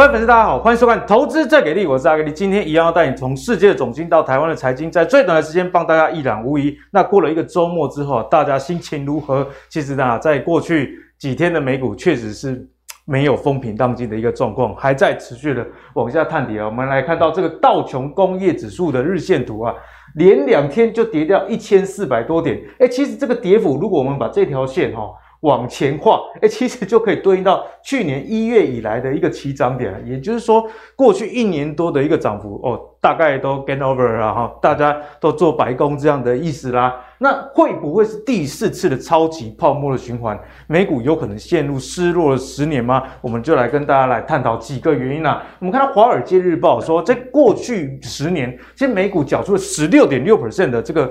各位粉丝，大家好，欢迎收看《投资最给力》，我是阿格力。今天一样要带你从世界的总经到台湾的财经，在最短的时间帮大家一览无遗。那过了一个周末之后，大家心情如何？其实呢，在过去几天的美股确实是没有风平浪静的一个状况，还在持续的往下探底啊。我们来看到这个道琼工业指数的日线图啊，连两天就跌掉一千四百多点。诶，其实这个跌幅，如果我们把这条线哈、往前画，哎，其实就可以对应到去年一月以来的一个起涨点，也就是说，过去一年多的一个涨幅哦，大概都 gain over 了哈，大家都做白工这样的意思啦。那会不会是第四次的超级泡沫的循环？美股有可能陷入失落的十年吗？我们就来跟大家来探讨几个原因啦。我们看到《华尔街日报》说，在过去十年，其实美股缴出了十六点六 percent 的这个。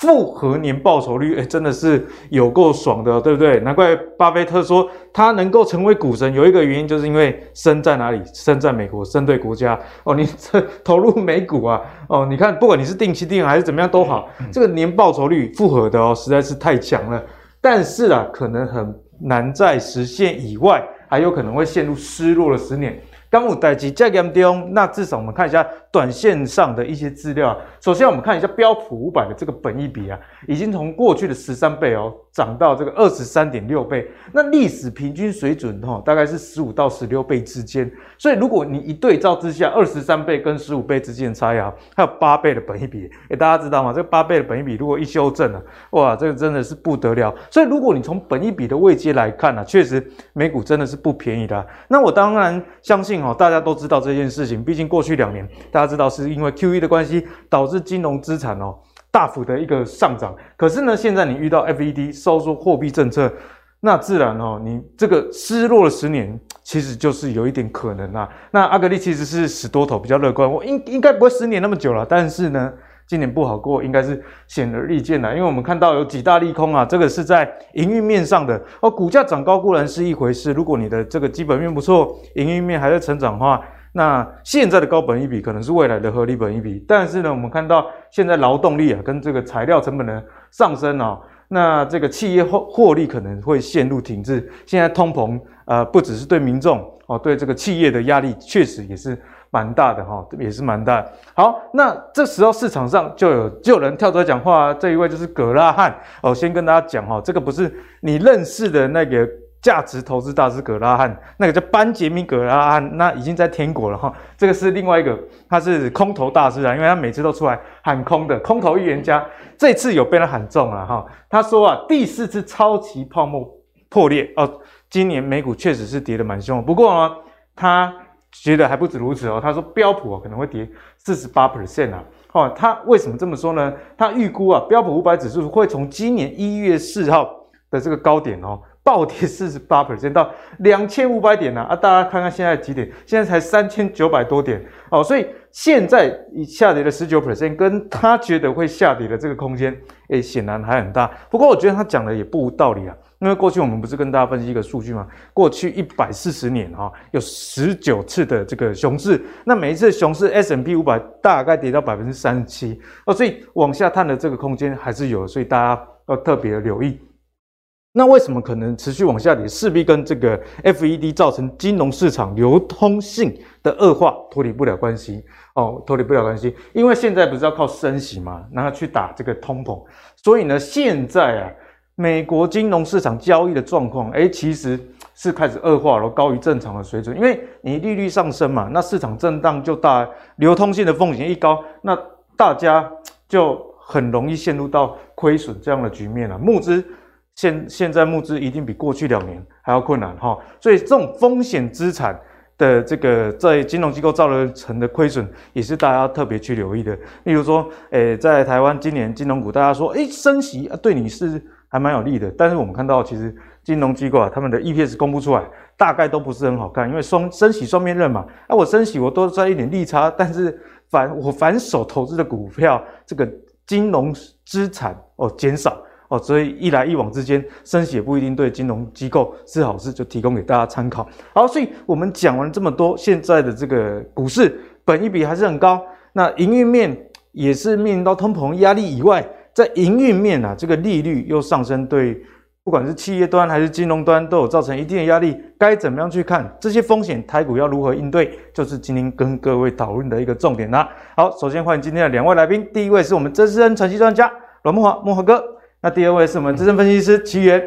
复合年报酬率，哎，真的是有够爽的，对不对？难怪巴菲特说他能够成为股神，有一个原因就是因为身在哪里？身在美国，身对国家。哦，你这投入美股啊，哦，你看，不管你是定期定额还是怎么样都好，这个年报酬率复合的哦，实在是太强了。但是啊，可能很难在实现以外，还有可能会陷入失落的十年。刚五代机再严重，那至少我们看一下短线上的一些资料。首先，我们看一下标普五百的这个本益比啊，已经从过去的十三倍哦，涨到这个二十三点六倍。那历史平均水准哈，大概是十五到十六倍之间。所以，如果你一对照之下，二十三倍跟十五倍之间的差异啊，还有八倍的本益比，诶，大家知道吗？这个八倍的本益比如果一修正啊，哇，这个真的是不得了。所以，如果你从本益比的位阶来看呢，确实美股真的是不便宜的。那我当然相信。大家都知道这件事情，毕竟过去两年，大家知道是因为 QE 的关系，导致金融资产哦大幅的一个上涨。可是呢，现在你遇到 FED 收缩货币政策，那自然哦，你这个失落了十年，其实就是有一点可能啊。那阿格力其实是死多头比较乐观，我应应该不会十年那么久了，但是呢。今年不好过，应该是显而易见的，因为我们看到有几大利空啊，这个是在营运面上的哦。股价涨高固然是一回事，如果你的这个基本面不错，营运面还在成长的话，那现在的高本益比可能是未来的合理本益比。但是呢，我们看到现在劳动力啊跟这个材料成本的上升啊，那这个企业获获利可能会陷入停滞。现在通膨呃，不只是对民众哦，对这个企业的压力确实也是。蛮大的哈，也是蛮大。好，那这时候市场上就有就有人跳出来讲话，这一位就是葛拉汉哦。先跟大家讲哈，这个不是你认识的那个价值投资大师葛拉汉，那个叫班杰明葛拉汉，那已经在天国了哈。这个是另外一个，他是空头大师啊，因为他每次都出来喊空的空头预言家，这次有被他喊中了哈。他说啊，第四次超级泡沫破裂哦，今年美股确实是跌得蛮凶，不过呢，他。觉得还不止如此哦，他说标普啊可能会跌四十八 percent 啊，哦，他为什么这么说呢？他预估啊标普五百指数会从今年一月四号的这个高点哦暴跌四十八 percent 到两千五百点呢啊，大家看看现在几点？现在才三千九百多点哦，所以现在已下跌了十九 percent，跟他觉得会下跌的这个空间，诶，显然还很大。不过我觉得他讲的也不无道理啊。因为过去我们不是跟大家分析一个数据吗？过去一百四十年哈，有十九次的这个熊市，那每一次熊市 S&P 五百大概跌到百分之三十七哦，所以往下探的这个空间还是有，所以大家要特别留意。那为什么可能持续往下跌？势必跟这个 FED 造成金融市场流通性的恶化脱离不了关系哦，脱离不了关系。因为现在不是要靠升息嘛，然后去打这个通膨，所以呢，现在啊。美国金融市场交易的状况，诶，其实是开始恶化了，高于正常的水准。因为你利率上升嘛，那市场震荡就大，流通性的风险一高，那大家就很容易陷入到亏损这样的局面了。募资现现在募资一定比过去两年还要困难哈，所以这种风险资产的这个在金融机构造成的亏损，也是大家特别去留意的。例如说，诶，在台湾今年金融股，大家说，诶，升息啊，对你是。还蛮有利的，但是我们看到，其实金融机构啊，他们的 EPS 公布出来，大概都不是很好看，因为双升息双面刃嘛。啊，我升息我多赚一点利差，但是反我反手投资的股票，这个金融资产哦减少哦，所以一来一往之间，升息也不一定对金融机构是好事，就提供给大家参考。好，所以我们讲完这么多，现在的这个股市本益比还是很高，那营运面也是面临到通膨压力以外。在营运面啊，这个利率又上升，对不管是企业端还是金融端，都有造成一定的压力，该怎么样去看这些风险？台股要如何应对？就是今天跟各位讨论的一个重点啦。好，首先欢迎今天的两位来宾，第一位是我们资深分析专家阮慕驊慕驊哥，那第二位是我们资深分析师齐源。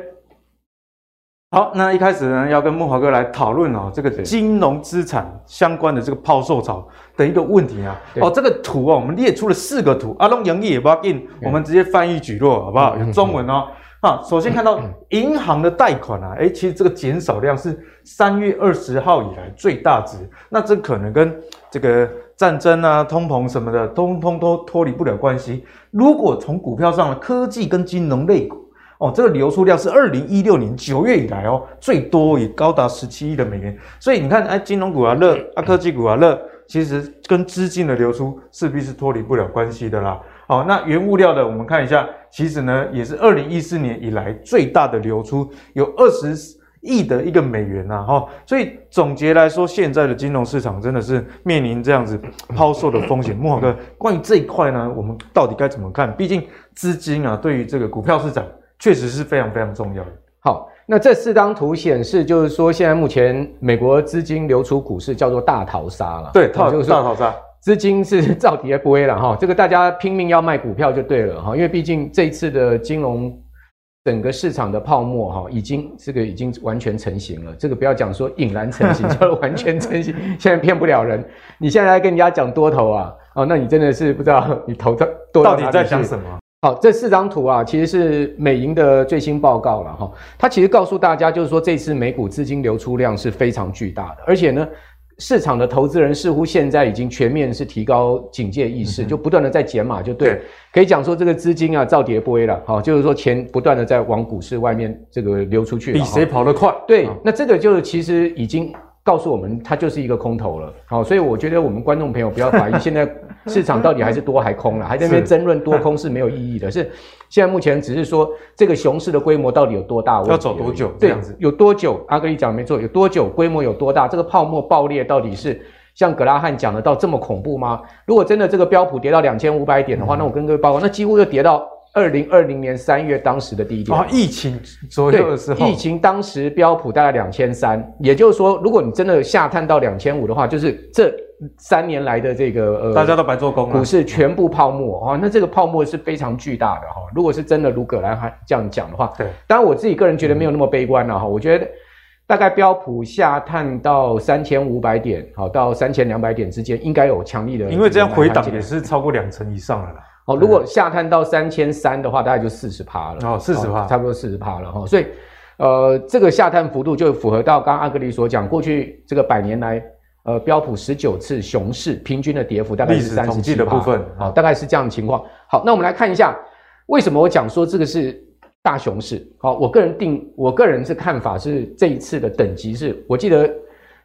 好，那一开始呢，要跟木华哥来讨论哦，这个金融资产相关的这个抛售潮的一个问题啊。哦，这个图啊，我们列出了四个图，阿龙盈利也不要紧，我们直接翻译举落，好不好？有中文哦。啊，首先看到银行的贷款啊，诶，其实这个减少量是三月二十号以来最大值。那这可能跟这个战争啊、通膨什么的，通通都脱离不了关系。如果从股票上的科技跟金融类股，哦，这个流出量是二零一六年九月以来哦最多，也高达十七亿的美元。所以你看，哎，金融股啊热，啊科技股啊热，其实跟资金的流出势必是脱离不了关系的啦。好，那原物料的，我们看一下，其实呢也是二零一四年以来最大的流出，有二十亿的一个美元呐，哈。所以总结来说，现在的金融市场真的是面临这样子抛售的风险。慕驊哥，关于这一块呢，我们到底该怎么看？毕竟资金啊，对于这个股票市场确实是非常非常重要的。好，那这四张图显示，就是说现在目前美国资金流出股市叫做大逃杀了。对，套就是大逃杀。资金是 照底不会了哈，这个大家拼命要卖股票就对了哈，因为毕竟这一次的金融整个市场的泡沫哈，已经这个已经完全成型了。这个不要讲说引然成型，叫做完全成型，现在骗不了人。你现在来跟人家讲多头啊，哦，那你真的是不知道你投的多到底在想什么？好，这四张图啊，其实是美银的最新报告了哈，它其实告诉大家就是说，这次美股资金流出量是非常巨大的，而且呢。市场的投资人似乎现在已经全面是提高警戒意识，嗯、就不断的在减码，就对，对可以讲说这个资金啊造跌不危了，好，就是说钱不断的在往股市外面这个流出去，比谁跑得快？对，那这个就是其实已经。告诉我们，它就是一个空头了。好，所以我觉得我们观众朋友不要怀疑，现在市场到底还是多还空了，还在那边争论多空是没有意义的。是现在目前只是说这个熊市的规模到底有多大？要走多久？对，这样子有多久？阿格力讲没错，有多久？规模有多大？这个泡沫爆裂到底是像格拉汉讲的到这么恐怖吗？如果真的这个标普跌到两千五百点的话，那我跟各位报告，那几乎就跌到。二零二零年三月当时的低点啊，疫情左右的时候，疫情当时标普大概两千三，也就是说，如果你真的下探到两千五的话，就是这三年来的这个呃，大家都白做工了，股市全部泡沫啊，那这个泡沫是非常巨大的哈。如果是真的如葛兰还这样讲的话，对，当然我自己个人觉得没有那么悲观了哈。我觉得大概标普下探到三千五百点，好到三千两百点之间，应该有强力的，因为这样回档也是超过两成以上了啦。哦，如果下探到三千三的话，大概就四十趴了。哦，四十趴，差不多四十趴了哈。所以，呃，这个下探幅度就符合到刚刚阿格里所讲，过去这个百年来，呃，标普十九次熊市平均的跌幅大概是三十七的部分。好，大概是这样的情况。好，那我们来看一下，为什么我讲说这个是大熊市？好，我个人定，我个人是看法是这一次的等级是，我记得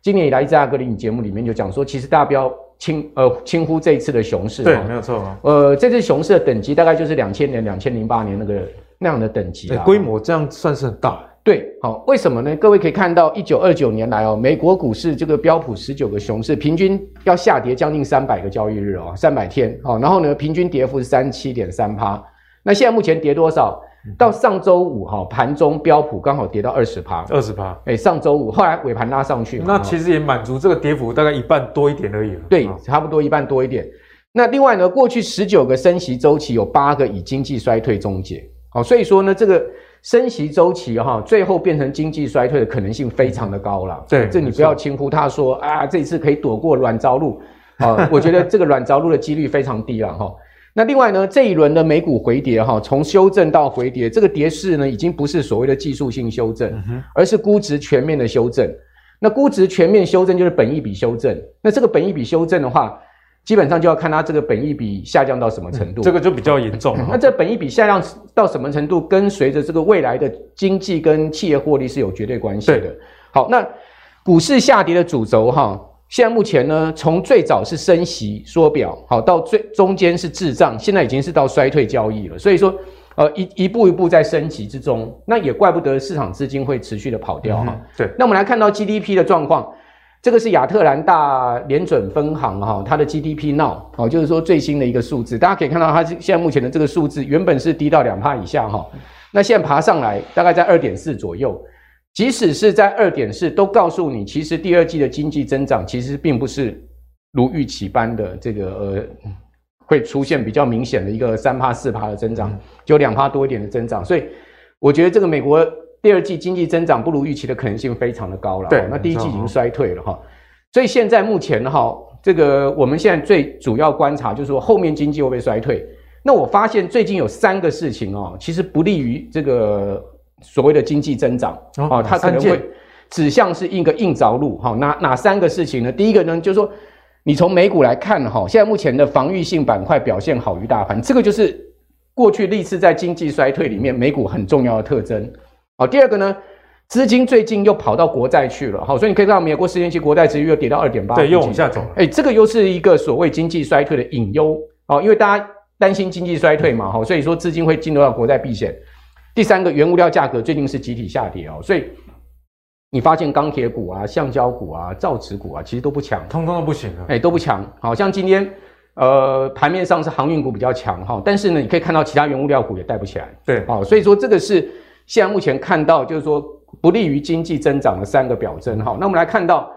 今年以来在阿格力节目里面就讲说，其实大家不要。轻呃轻忽这一次的熊市，对，没有错。呃，这次熊市的等级大概就是两千年、两千零八年那个那样的等级啊，规模这样算是很大。对，好，为什么呢？各位可以看到，一九二九年来哦，美国股市这个标普十九个熊市，平均要下跌将近三百个交易日哦，三百天。好，然后呢，平均跌幅是三七点三趴。那现在目前跌多少？到上周五哈，盘中标普刚好跌到二十趴，二十趴。哎，上周五后来尾盘拉上去，那其实也满足这个跌幅大概一半多一点而已了。对，差不多一半多一点。那另外呢，过去十九个升息周期有八个以经济衰退终结。好，所以说呢，这个升息周期哈，最后变成经济衰退的可能性非常的高了。对，这你不要轻忽。他说啊，这一次可以躲过软着陆啊，我觉得这个软着陆的几率非常低了哈。那另外呢，这一轮的美股回跌哈，从修正到回跌，这个跌势呢，已经不是所谓的技术性修正，而是估值全面的修正。那估值全面修正就是本益比修正。那这个本益比修正的话，基本上就要看它这个本益比下降到什么程度。这个就比较严重。那这本益比下降到什么程度，跟随着这个未来的经济跟企业获利是有绝对关系的。好，那股市下跌的主轴哈。现在目前呢，从最早是升息缩表，好到最中间是滞胀，现在已经是到衰退交易了。所以说，呃，一一步一步在升级之中，那也怪不得市场资金会持续的跑掉哈、嗯。对，那我们来看到 GDP 的状况，这个是亚特兰大联准分行哈，它的 GDP now，哦，就是说最新的一个数字，大家可以看到它现在目前的这个数字，原本是低到两帕以下哈。那现在爬上来大概在二点四左右。即使是在二点四，都告诉你，其实第二季的经济增长其实并不是如预期般的这个呃，会出现比较明显的一个三趴四趴的增长，就两趴多一点的增长。所以我觉得这个美国第二季经济增长不如预期的可能性非常的高了。对，那第一季已经衰退了哈，所以现在目前哈，这个我们现在最主要观察就是说后面经济会不会衰退。那我发现最近有三个事情哦，其实不利于这个。所谓的经济增长啊，它可能会指向是一个硬着陆哈。哪哪三个事情呢？第一个呢，就是说你从美股来看哈，现在目前的防御性板块表现好于大盘，这个就是过去历次在经济衰退里面美股很重要的特征。好，第二个呢，资金最近又跑到国债去了，好，所以你可以看到美国十年期国债殖利率又跌到二点八，对，又往下走了。哎，这个又是一个所谓经济衰退的隐忧啊，因为大家担心经济衰退嘛，哈，所以说资金会进入到国债避险。第三个，原物料价格最近是集体下跌哦，所以你发现钢铁股啊、橡胶股啊、造纸股啊，其实都不强，通通都不行啊，哎，都不强。好像今天呃盘面上是航运股比较强哈，但是呢，你可以看到其他原物料股也带不起来。对，好，所以说这个是现在目前看到就是说不利于经济增长的三个表征哈。那我们来看到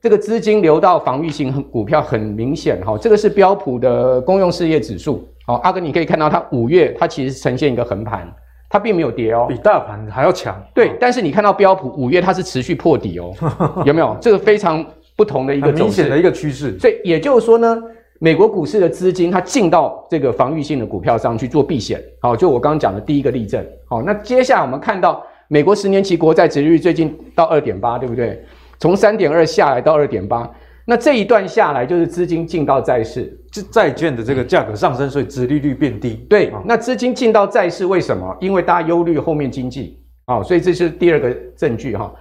这个资金流到防御性股票很明显哈，这个是标普的公用事业指数。好，阿哥你可以看到它五月它其实呈现一个横盘。它并没有跌哦，比大盘还要强。对，但是你看到标普五月它是持续破底哦，有没有？这个非常不同的一个明显的一个趋势。所以也就是说呢，美国股市的资金它进到这个防御性的股票上去做避险。好，就我刚刚讲的第一个例证。好，那接下来我们看到美国十年期国债殖利率最近到二点八，对不对？从三点二下来到二点八。那这一段下来，就是资金进到债市，这债券的这个价格上升，所以殖利率变低。对，那资金进到债市为什么？因为大家忧虑后面经济啊，所以这是第二个证据哈。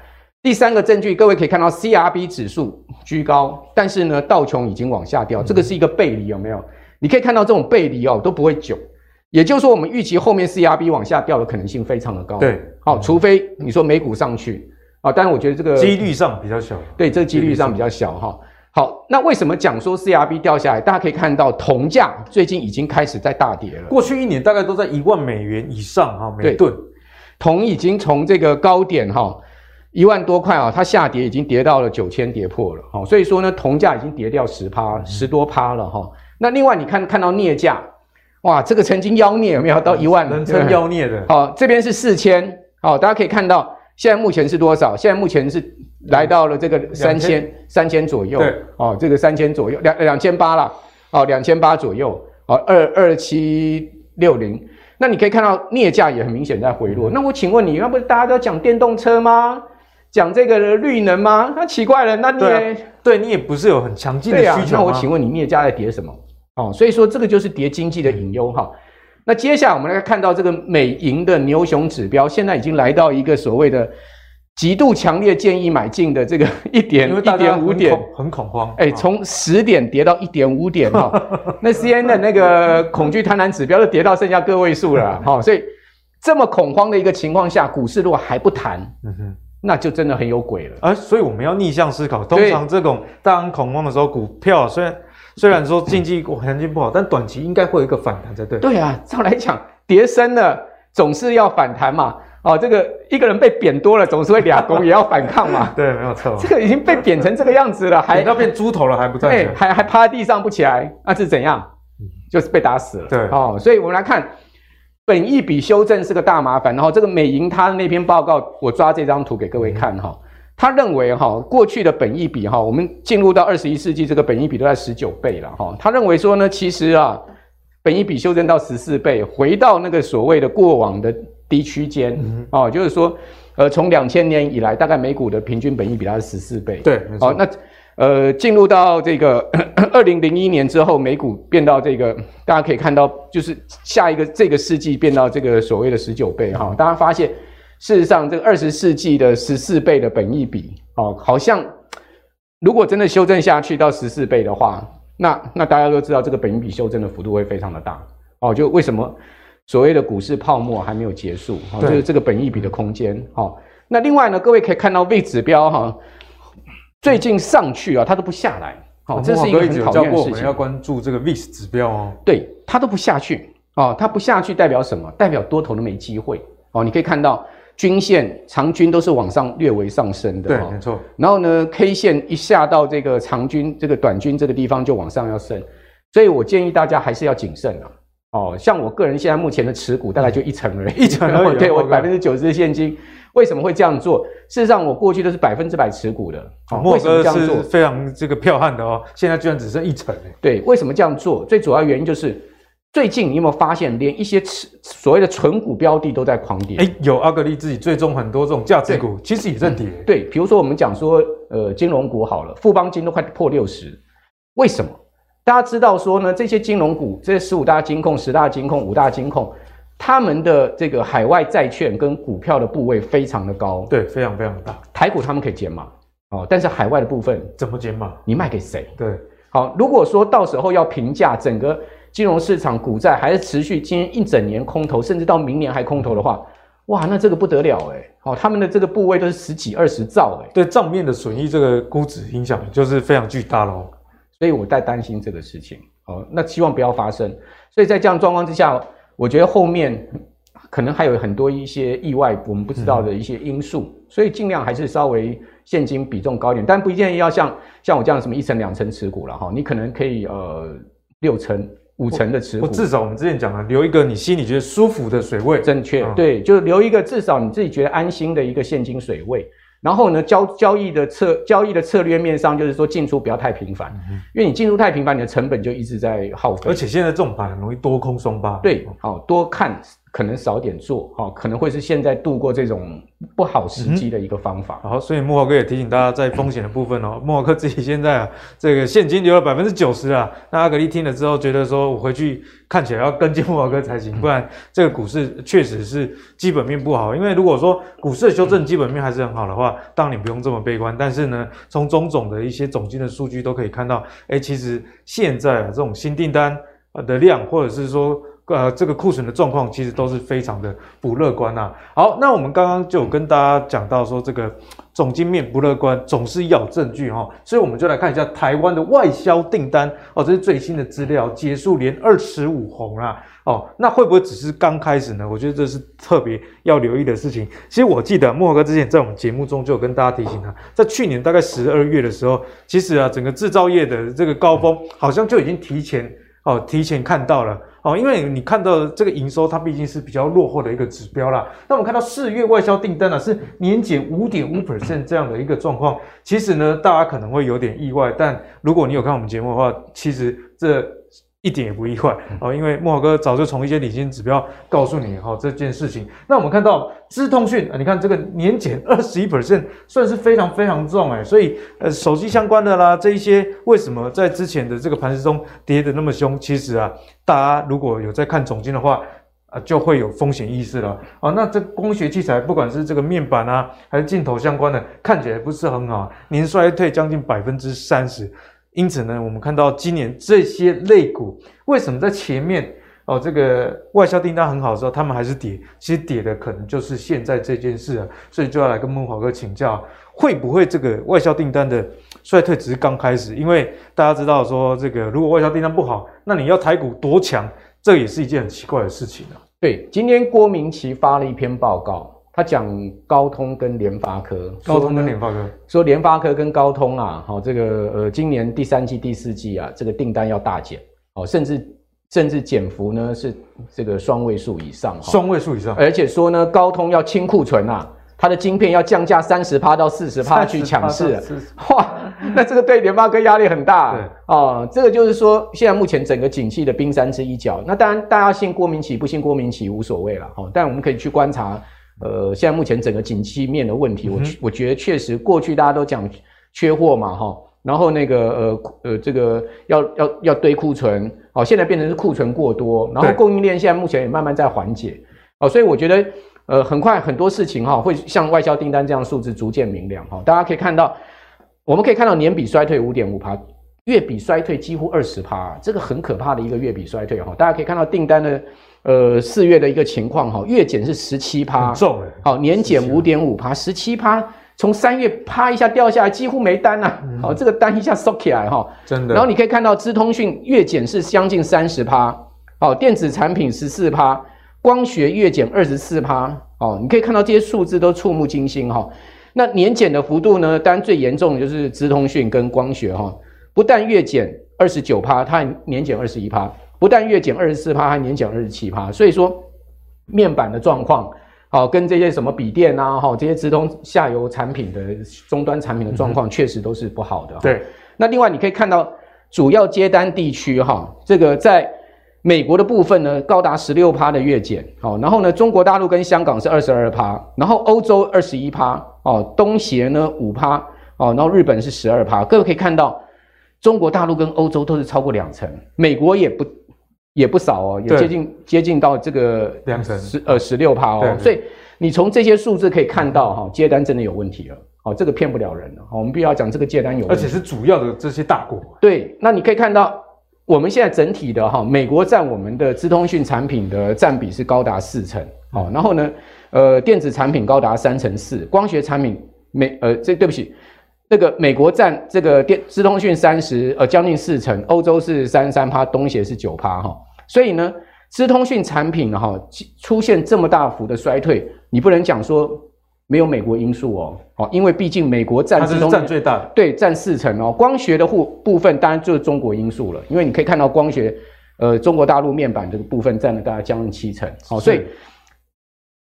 第三个证据，各位可以看到 CRB 指数居高，但是呢，道琼已经往下掉，这个是一个背离，有没有？你可以看到这种背离哦都不会久，也就是说，我们预期后面 CRB 往下掉的可能性非常的高。对，好，除非你说美股上去啊，但是我觉得这个几率上比较小。对，这个几率上比较小哈。好，那为什么讲说 CRB 掉下来？大家可以看到，铜价最近已经开始在大跌了。过去一年大概都在一万美元以上哈，每吨。铜已经从这个高点哈一万多块啊，它下跌已经跌到了九千，跌破了。好，所以说呢，铜价已经跌掉十趴，十多趴了哈。那另外你看看到镍价，哇，这个曾经妖孽有没有到一万？人称妖孽的。好，这边是四千。好，大家可以看到。现在目前是多少？现在目前是来到了这个三千三千左右。哦，这个三千左右，两两千八了，哦，两千八左右，哦，二二七六零。那你可以看到镍价也很明显在回落。嗯、那我请问你，那不是大家都要讲电动车吗？讲这个绿能吗？那奇怪了，那你也对你也不是有很强劲的需求？啊、那我请问你，镍价在跌什么？哦，所以说这个就是跌经济的隐忧哈。那接下来我们来看到这个美银的牛熊指标，现在已经来到一个所谓的极度强烈建议买进的这个 一点一点五点，很恐慌。哎，从十点跌到一点五点哈，那 CNN 的那个恐惧贪婪指标都跌到剩下个位数了 哈，所以这么恐慌的一个情况下，股市如果还不弹，嗯哼，那就真的很有鬼了。而所以我们要逆向思考，通常这种当恐慌的时候，股票虽然。虽然说经济环境不好，但短期应该会有一个反弹才对。对啊，照来讲，跌深了总是要反弹嘛。哦，这个一个人被贬多了，总是会俩公也要反抗嘛。对，没有错。这个已经被贬成这个样子了，还要变猪头了还不站起来，还还趴在地上不起来，那是怎样？就是被打死了。对，哦，所以我们来看，本益比修正是个大麻烦。然后这个美银他的那篇报告，我抓这张图给各位看哈。嗯他认为哈，过去的本益比哈，我们进入到二十一世纪，这个本益比都在十九倍了哈。他认为说呢，其实啊，本益比修正到十四倍，回到那个所谓的过往的低区间哦、嗯，就是说，呃，从两千年以来，大概美股的平均本益比它是十四倍。对，好，那呃，进入到这个 二零零一年之后，美股变到这个，大家可以看到，就是下一个这个世纪变到这个所谓的十九倍哈。大家发现。事实上，这个二十世纪的十四倍的本益比，哦，好像如果真的修正下去到十四倍的话，那那大家都知道，这个本益比修正的幅度会非常的大，哦，就为什么所谓的股市泡沫还没有结束，哦，就是这个本益比的空间，哦，那另外呢，各位可以看到 VIX 指标哈，最近上去啊，它都不下来，哦，这是一个很讨厌的事情。要关注这个 VIX 指标哦，对，它都不下去，哦，它不下去代表什么？代表多头都没机会。哦，你可以看到均线长均都是往上略微上升的，对，哦、没错。然后呢，K 线一下到这个长均这个短均这个地方就往上要升，所以我建议大家还是要谨慎啊。哦，像我个人现在目前的持股大概就一成而已，一成而已。对我百分之九十的现金，为什么会这样做？事实上，我过去都是百分之百持股的。哦，莫哥是非常这个彪悍的哦，现在居然只剩一成。对，为什么这样做？最主要原因就是最近你有没有发现，连一些持所谓的纯股标的都在狂跌？哎，有阿格力自己追踪很多这种价值股，其实也在跌。嗯。对，比如说我们讲说，呃，金融股好了，富邦金都快破六十，为什么？大家知道说呢，这些金融股，这些十五大金控、十大金控、五大金控，他们的这个海外债券跟股票的部位非常的高，对，非常非常大。台股他们可以减码哦，但是海外的部分怎么减码？你卖给谁？对，好，如果说到时候要评价整个金融市场股债还是持续今天一整年空头，甚至到明年还空头的话，哇，那这个不得了诶。哦，他们的这个部位都是十几二十兆诶。对账面的损益这个估值影响就是非常巨大喽。所以我在担心这个事情，哦，那希望不要发生。所以在这样状况之下，我觉得后面可能还有很多一些意外，我们不知道的一些因素，嗯、所以尽量还是稍微现金比重高一点，但不建议要像像我这样什么一成两成持股了哈，你可能可以呃六成五成的持股。至少我们之前讲了，留一个你心里觉得舒服的水位，正确，嗯、对，就留一个至少你自己觉得安心的一个现金水位。然后呢，交交易的策交易的策略面上，就是说进出不要太频繁，嗯、因为你进出太频繁，你的成本就一直在耗费。而且现在这种盘很容易多空双八。对，好，多看可能少点做，哦，可能会是现在度过这种不好时机的一个方法。嗯、好，所以木华哥也提醒大家，在风险的部分哦，木华哥自己现在啊，这个现金流了百分之九十啊。那阿格力听了之后，觉得说我回去。看起来要跟进木华哥才行，不然 这个股市确实是基本面不好。因为如果说股市的修正基本面还是很好的话，当然你不用这么悲观。但是呢，从种种的一些总金的数据都可以看到，诶，其实现在啊这种新订单的量，或者是说。呃，这个库存的状况其实都是非常的不乐观呐、啊。好，那我们刚刚就有跟大家讲到说，这个总经面不乐观，总是要证据哈、所以我们就来看一下台湾的外销订单哦，这是最新的资料，结束连二十五红啊。哦，那会不会只是刚开始呢？我觉得这是特别要留意的事情。其实我记得慕驊哥之前在我们节目中就有跟大家提醒他，在去年大概十二月的时候，其实啊，整个制造业的这个高峰好像就已经提前哦，提前看到了。哦，因为你看到这个营收，它毕竟是比较落后的一个指标啦。那我们看到四月外销订单呢、是年减五点五 percent 这样的一个状况。其实呢，大家可能会有点意外，但如果你有看我们节目的话，其实这。一点也不意外哦，因为莫豪哥早就从一些领先指标告诉你哈这件事情。那我们看到资通讯啊，你看这个年减二十一 percent，算是非常非常重诶，所以呃手机相关的啦这一些，为什么在之前的这个盘势中跌的那么凶？其实啊，大家如果有在看总经的话啊，就会有风险意识了啊。那这光学器材，不管是这个面板啊，还是镜头相关的，看起来不是很好，年衰退将近百分之三十。因此呢，我们看到今年这些类股为什么在前面哦，这个外销订单很好的时候，他们还是跌？其实跌的可能就是现在这件事啊，所以就要来跟孟华哥请教，会不会这个外销订单的衰退只是刚开始？因为大家知道说，这个如果外销订单不好，那你要台股多强，这也是一件很奇怪的事情啊。对，今天郭明錤发了一篇报告。他讲高通跟联发科，高通跟联发科。说联发科跟高通啊，好这个呃，今年第三季、第四季啊，这个订单要大减，哦，甚至甚至减幅呢是这个双位数以上，双位数以上，而且说呢，高通要清库存啊，它的晶片要降价三十趴到四十趴去抢市，哇，那这个对联发科压力很大，啊。哦，这个就是说，现在目前整个景气的冰山之一角，那当然大家信郭明奇不信郭明奇无所谓了，哦，但我们可以去观察。呃，现在目前整个景气面的问题，我、嗯、我觉得确实过去大家都讲缺货嘛，哈，然后那个呃呃这个要要要堆库存，哦，现在变成是库存过多，然后供应链现在目前也慢慢在缓解，哦，所以我觉得呃很快很多事情哈会像外销订单这样数字逐渐明亮哈，大家可以看到，我们可以看到年比衰退五点五趴，月比衰退几乎二十趴，这个很可怕的一个月比衰退哈，大家可以看到订单的。呃，四月的一个情况哈，月减是十七趴，重好，年减五点五趴，十七趴，从三月啪一下掉下来，几乎没单呐、啊，好、嗯，这个单一下收起来哈，真的。然后你可以看到资通讯月减是将近三十趴，好，电子产品十四趴，光学月减二十四趴，哦，你可以看到这些数字都触目惊心哈、哦。那年减的幅度呢？当然最严重的就是资通讯跟光学哈、哦，不但月减二十九趴，它还年减二十一趴，不但月减二十四趴，还年减二十七趴。所以说，面板的状况，好、哦，跟这些什么笔电啊，哈、哦，这些直通下游产品的终端产品的状况，确实都是不好的。对，那另外你可以看到主要接单地区哈、哦，这个在。美国的部分呢，高达十六趴的月减，好，然后呢，中国大陆跟香港是二十二趴，然后欧洲二十一趴，哦，东协呢五趴，哦，然后日本是十二趴，各位可以看到，中国大陆跟欧洲都是超过两成，美国也不也不少哦，也接近接近到这个两成。十呃十六趴哦，所以你从这些数字可以看到哈，接单真的有问题了，哦，这个骗不了人了，我们必须要讲这个接单有问题，而且是主要的这些大国，对，那你可以看到。我们现在整体的哈，美国占我们的资通讯产品的占比是高达四成，好，然后呢，呃，电子产品高达三成四，光学产品美呃，这对不起，那个美国占这个电资通讯三十呃将近四成，欧洲是三十三趴，东协是九趴哈，所以呢，资通讯产品哈出现这么大幅的衰退，你不能讲说。没有美国因素哦，哦，因为毕竟美国占资通占最大的，对，占四成哦。光学的户部分当然就是中国因素了，因为你可以看到光学，呃，中国大陆面板这个部分占了大概将近七成，好，所以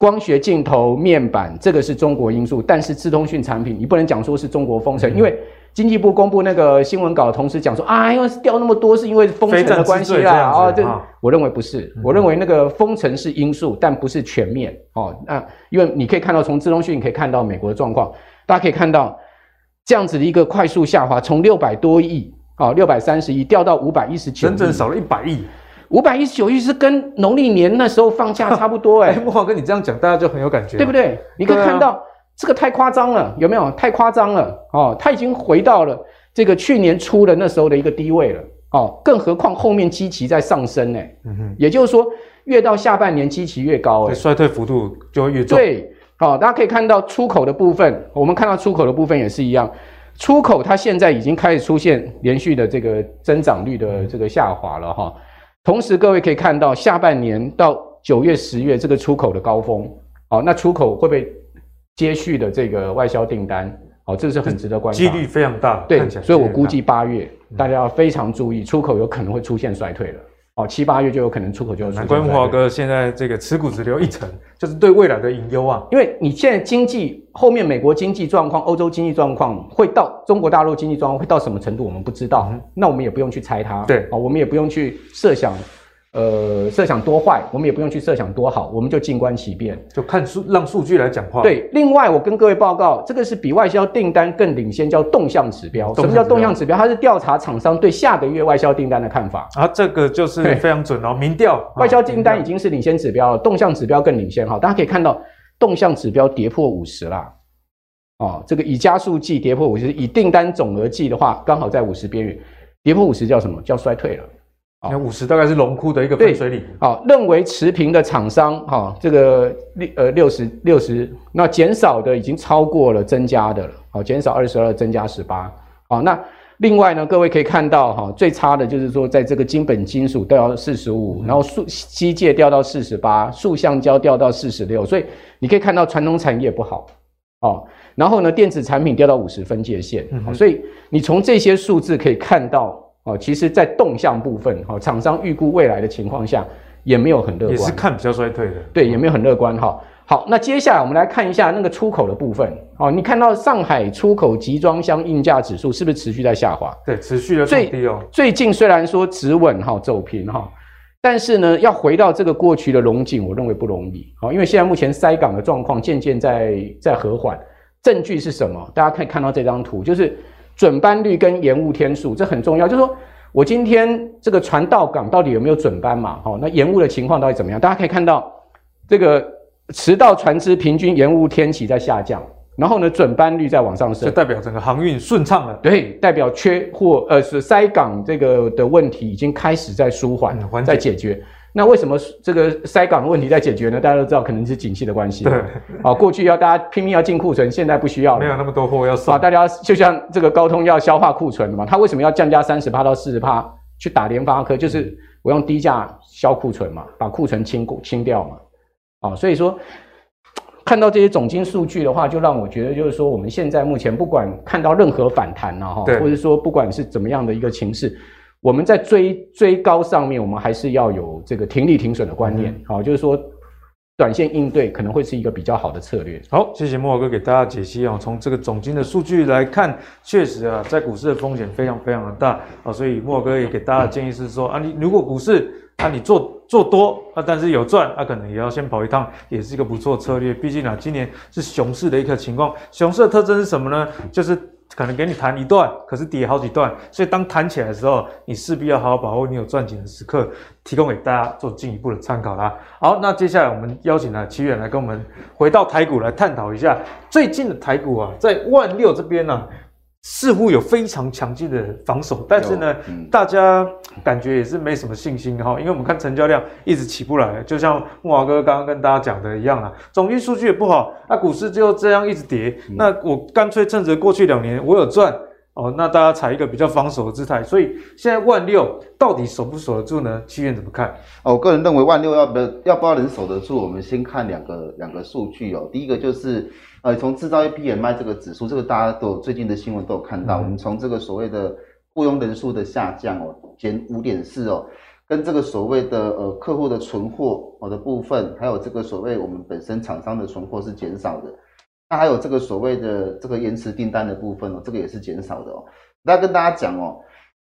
光学镜头面板这个是中国因素，但是智通讯产品你不能讲说是中国封城，因为。经济部公布那个新闻稿，同时讲说啊，因为掉那么多是因为封城的关系啦。啊，这我认为不是，我认为那个封城是因素，但不是全面哦。那因为你可以看到，从资通讯你可以看到美国的状况，大家可以看到这样子的一个快速下滑，从六百多亿啊，六百三十亿掉到五百一十九亿，整整少了一百亿。五百一十九亿是跟农历年那时候放假差不多哎。慕驊哥，你这样讲，大家就很有感觉，对不对？你可以看到。这个太夸张了，有没有？太夸张了哦！它已经回到了这个去年初的那时候的一个低位了哦。更何况后面基期在上升呢，嗯哼，也就是说，越到下半年基期越高，哎，衰退幅度就会越重。对，好、哦，大家可以看到出口的部分，我们看到出口的部分也是一样，出口它现在已经开始出现连续的这个增长率的这个下滑了哈、哦。同时，各位可以看到下半年到九月、十月这个出口的高峰，哦，那出口会不会？接续的这个外销订单，哦，这是很值得关注，几率非常大。对，所以我估计八月大家要非常注意，出口有可能会出现衰退了。哦，七八月就有可能出口就。难怪慕驊哥现在这个持股只留一成，就是对未来的隐忧啊。因为你现在经济后面美国经济状况、欧洲经济状况会到中国大陆经济状况会到什么程度，我们不知道。嗯、那我们也不用去猜它。对，哦，我们也不用去设想。呃，设想多坏，我们也不用去设想多好，我们就静观其变，就看数，让数据来讲话。对，另外我跟各位报告，这个是比外销订单更领先，叫动向指标。什么叫动向指标？它是调查厂商对下个月外销订单的看法。啊，这个就是非常准哦，民调。外销订单已经是领先指标了，动向指标更领先哈。大家可以看到，动向指标跌破五十啦。哦，这个以加速计跌破五十，以订单总额计的话，刚好在五十边缘。跌破五十叫什么？叫衰退了。那五十大概是龙窟的一个分水岭。好，认为持平的厂商，哈，这个六呃六十六十，那减少的已经超过了增加的了。好，减少二十二，增加十八。好，那另外呢，各位可以看到，哈，最差的就是说，在这个金本金属掉到四十五，然后塑机械掉到四十八，塑橡胶掉到四十六。所以你可以看到传统产业不好。哦，然后呢，电子产品掉到五十分界线。嗯，所以你从这些数字可以看到。哦，其实，在动向部分，哈，厂商预估未来的情况下，也没有很乐观，也是看比较衰退的，对，也没有很乐观，哈。好，那接下来我们来看一下那个出口的部分，哦，你看到上海出口集装箱运价指数是不是持续在下滑？对，持续的最低哦。最近虽然说止稳哈走平哈，但是呢，要回到这个过去的荣景，我认为不容易，好，因为现在目前塞港的状况渐渐在在和缓，证据是什么？大家可以看到这张图，就是。准班率跟延误天数，这很重要。就是说我今天这个船到港到底有没有准班嘛？好，那延误的情况到底怎么样？大家可以看到，这个迟到船只平均延误天期在下降，然后呢，准班率在往上升，就代表整个航运顺畅了。对，代表缺货呃是塞港这个的问题已经开始在舒缓，嗯、在解决。那为什么这个塞港的问题在解决呢？大家都知道，可能是景气的关系。对，啊，过去要大家拼命要进库存，现在不需要了，没有那么多货要送。啊，大家就像这个高通要消化库存的嘛，他为什么要降价三十趴到四十趴去打联发科？就是我用低价消库存嘛，把库存清清掉嘛。啊，所以说看到这些总经数据的话，就让我觉得就是说，我们现在目前不管看到任何反弹呐，哈，或者说不管是怎么样的一个情势，我们在追追高上面，我们还是要有这个停利停损的观念，好，就是说。短线应对可能会是一个比较好的策略。好，谢谢莫哥给大家解析啊。从这个总金的数据来看，确实啊，在股市的风险非常非常的大啊。所以莫哥也给大家的建议是说啊，你如果股市啊你做做多啊，但是有赚，啊可能也要先跑一趟，也是一个不错策略。毕竟啊，今年是熊市的一个情况。熊市的特征是什么呢？就是。可能给你弹一段，可是跌好几段，所以当弹起来的时候，你势必要好好把握你有赚钱的时刻，提供给大家做进一步的参考啦。好，那接下来我们邀请了奇远来跟我们回到台股来探讨一下最近的台股啊，在万六这边呢、似乎有非常强劲的防守，但是呢，嗯、大家感觉也是没什么信心哈，因为我们看成交量一直起不来，就像木华哥刚刚跟大家讲的一样啊，总经数据也不好，那股市就这样一直跌，嗯、那我干脆趁着过去两年我有赚哦，那大家采一个比较防守的姿态，所以现在万六到底守不守得住呢？奇远怎么看？哦，我个人认为万六要不要要不要能守得住，我们先看两个两个数据哦，第一个就是。呃，从制造业 PMI 这个指数，这个大家都有最近的新闻都有看到。嗯、我们从这个所谓的雇佣人数的下降哦，减五点四哦，跟这个所谓的呃客户的存货哦的部分，还有这个所谓我们本身厂商的存货是减少的。那还有这个所谓的这个延迟订单的部分哦，这个也是减少的哦。那跟大家讲哦，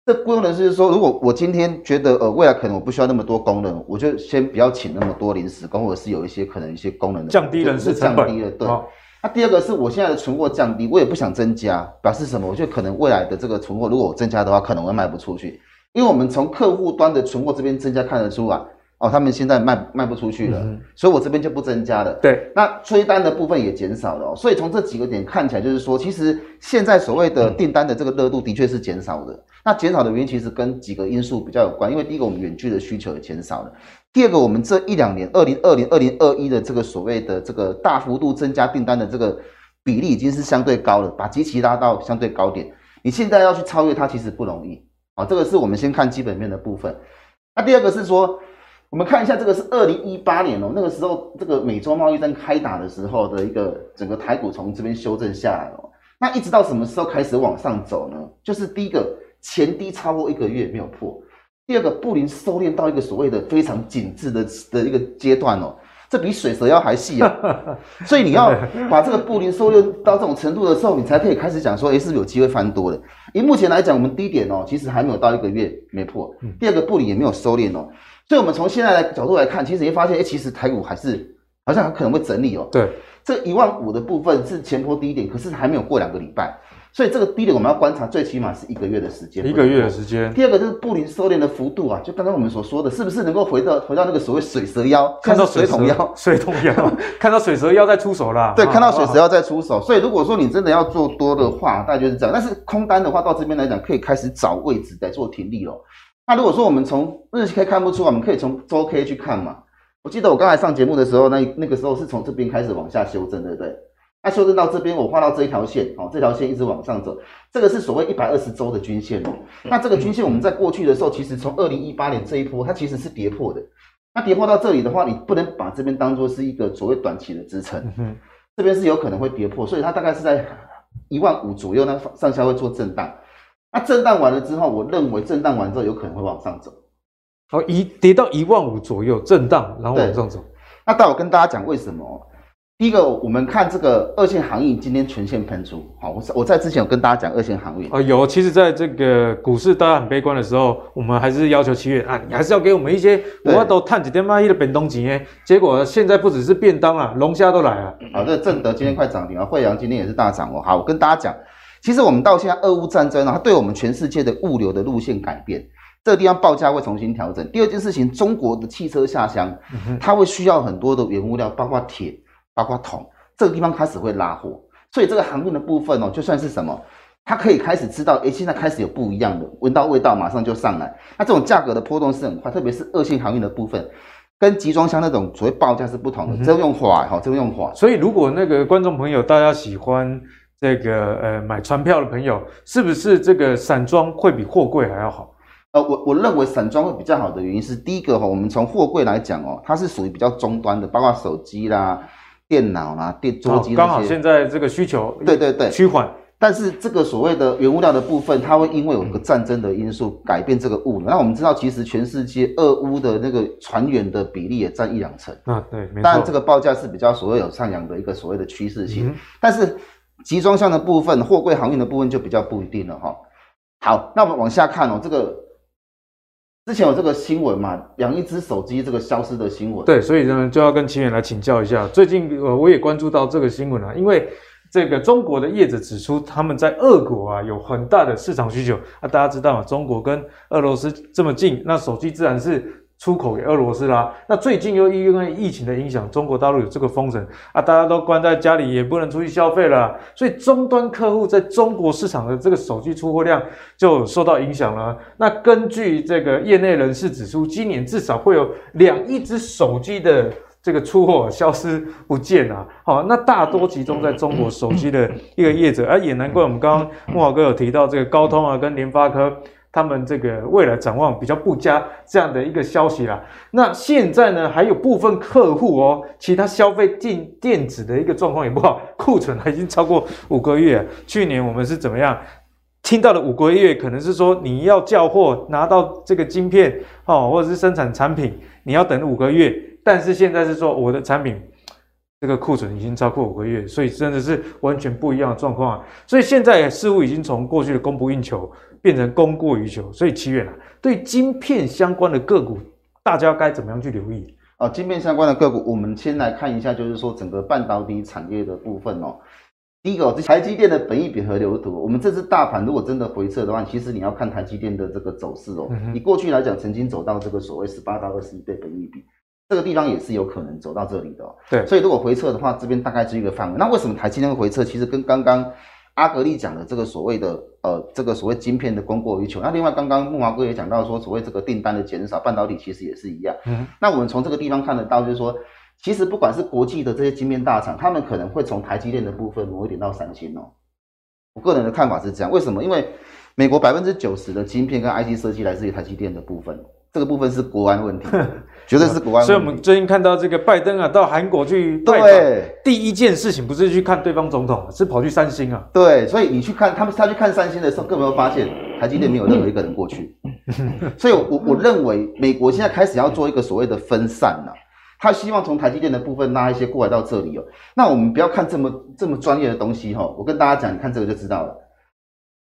这雇佣人数是说，如果我今天觉得呃未来可能我不需要那么多工人，我就先不要请那么多临时工，或者是有一些可能一些工人的降低人事成本，降低了对。哦那第二个是我现在的存货降低，我也不想增加，表示什么？我觉得可能未来的这个存货，如果我增加的话，可能会卖不出去，因为我们从客户端的存货这边增加看得出来，哦，他们现在卖卖不出去了，嗯、所以我这边就不增加了。对，那催单的部分也减少了，所以从这几个点看起来，就是说，其实现在所谓的订单的这个热度的确是减少的。嗯、那减少的原因其实跟几个因素比较有关，因为第一个我们远距的需求也减少了。第二个，我们这一两年，二零二零、二零二一的这个所谓的这个大幅度增加订单的这个比例已经是相对高了，把基期拉到相对高点。你现在要去超越它，其实不容易啊。这个是我们先看基本面的部分。那第二个是说，我们看一下这个是二零一八年哦，那个时候这个美洲贸易战开打的时候的一个整个台股从这边修正下来哦。那一直到什么时候开始往上走呢？就是第一个前低超过一个月没有破。第二个，布林收敛到一个所谓的非常紧致的的一个阶段哦，这比水蛇腰还细啊，所以你要把这个布林收敛到这种程度的时候，你才可以开始讲说，诶，是不是有机会翻多的？以目前来讲，我们低点哦，其实还没有到一个月没破。第二个，布林也没有收敛哦，所以我们从现在的角度来看，其实你会发现，诶，其实台股还是好像还可能会整理哦。对，这一万五的部分是前波低点，可是还没有过两个礼拜。所以这个低点我们要观察，最起码是一个月的时间。一个月的时间。第二个就是布林收敛的幅度啊，就刚刚我们所说的，是不是能够回到回到那个所谓水蛇腰，看到水桶腰，水桶腰，看到水蛇腰再出手啦。对，看到水蛇腰再出手。所以如果说你真的要做多的话，大概就是这样。但是空单的话，到这边来讲，可以开始找位置来做停利了。那如果说我们从日 K 看不出，我们可以从周 K 去看嘛。我记得我刚才上节目的时候，那那个时候是从这边开始往下修正，对不对？那修正到这边，我画到这一条线，哦，这条线一直往上走，这个是所谓一百二十周的均线哦。那这个均线我们在过去的时候，其实从二零一八年这一波，它其实是跌破的。那跌破到这里的话，你不能把这边当做是一个所谓短期的支撑，这边是有可能会跌破，所以它大概是在一万五左右，那上下会做震荡。那震荡完了之后，我认为震荡完之后有可能会往上走。好，一跌到一万五左右震荡，然后往上走。那待会跟大家讲为什么。第一个，我们看这个二线航运今天全线喷出。好，我我在之前有跟大家讲二线航运啊，有。其实，在这个股市大家很悲观的时候，我们还是要求七月啊，你还是要给我们一些，我都探几天卖一的本东集。结果现在不只是便当啊，龙虾都来了。好，这个正德今天快涨停了，惠阳今天也是大涨哦。好，我跟大家讲，其实我们到现在俄乌战争啊，它对我们全世界的物流的路线改变，这个地方报价会重新调整。第二件事情，中国的汽车下乡，它会需要很多的原物料，包括铁。包括桶，这个地方开始会拉货，所以这个航运的部分哦，就算是什么，它可以开始知道，诶，现在开始有不一样的，闻到味道马上就上来。那这种价格的波动是很快，特别是恶性航运的部分，跟集装箱那种所谓报价是不同的。这个用法哈，这个用法。所以如果那个观众朋友大家喜欢这个呃买船票的朋友，是不是这个散装会比货柜还要好？呃，我我认为散装会比较好的原因是，第一个哈，我们从货柜来讲哦，它是属于比较终端的，包括手机啦。电脑啦、电桌机，刚好现在这个需求对对对趋缓。但是这个所谓的原物料的部分，它会因为有个战争的因素改变这个物流。那我们知道，其实全世界俄乌的那个船员的比例也占一两成。啊，对，没错。当然，这个报价是比较所谓有上扬的一个所谓的趋势性。嗯、但是集装箱的部分、货柜航运的部分就比较不一定了哈。好，那我们往下看哦，这个之前有这个新闻嘛，养一只手机这个消失的新闻。对，所以呢就要跟清远来请教一下。最近呃，我也关注到这个新闻啊，因为。这个中国的业者指出，他们在俄国啊有很大的市场需求。那、啊、大家知道嘛，中国跟俄罗斯这么近，那手机自然是出口给俄罗斯啦。那最近又因为疫情的影响，中国大陆有这个封城啊，大家都关在家里，也不能出去消费了，所以终端客户在中国市场的这个手机出货量就受到影响了。那根据这个业内人士指出，今年至少会有两亿只手机的。这个出货消失不见啊，好，那大多集中在中国手机的一个业者，而也难怪我们刚刚慕驊哥有提到这个高通啊跟联发科，他们这个未来展望比较不佳这样的一个消息啦。那现在呢，还有部分客户哦，其他消费电电子的一个状况也不好，库存已经超过五个月。去年我们是怎么样听到的五个月，可能是说你要叫货拿到这个晶片哦，或者是生产产品，你要等五个月。但是现在是说我的产品这个库存已经超过五个月，所以真的是完全不一样的状况啊！所以现在似乎已经从过去的供不应求变成供过于求。所以七月啊，对晶片相关的个股，大家该怎么样去留意？啊，晶片相关的个股，我们先来看一下，就是说整个半导体产业的部分哦。第一个，台积电的本益比和流图，我们这次大盘如果真的回撤的话，其实你要看台积电的这个走势哦。你过去来讲，曾经走到这个所谓十八到二十一倍本益比。这个地方也是有可能走到这里的，哦，对，所以如果回撤的话，这边大概是一个范围。那为什么台积电会回撤？其实跟刚刚阿格力讲的这个所谓的呃，这个所谓晶片的供过于求。那另外刚刚木华哥也讲到说，所谓这个订单的减少，半导体其实也是一样。嗯，那我们从这个地方看得到，就是说，其实不管是国际的这些晶片大厂，他们可能会从台积电的部分挪一点到三星哦。我个人的看法是这样，为什么？因为美国百分之九十的晶片跟 IC 设计来自于台积电的部分。这个部分是国安问题，绝对是国安。所以，我们最近看到这个拜登啊，到韩国去拜访，第一件事情不是去看对方总统，是跑去三星啊。对，所以你去看他们，他去看三星的时候，更没有发现台积电没有任何一个人过去。所以我，我我认为美国现在开始要做一个所谓的分散了，他希望从台积电的部分拉一些过来到这里哦。那我们不要看这么这么专业的东西哈，我跟大家讲，你看这个就知道了。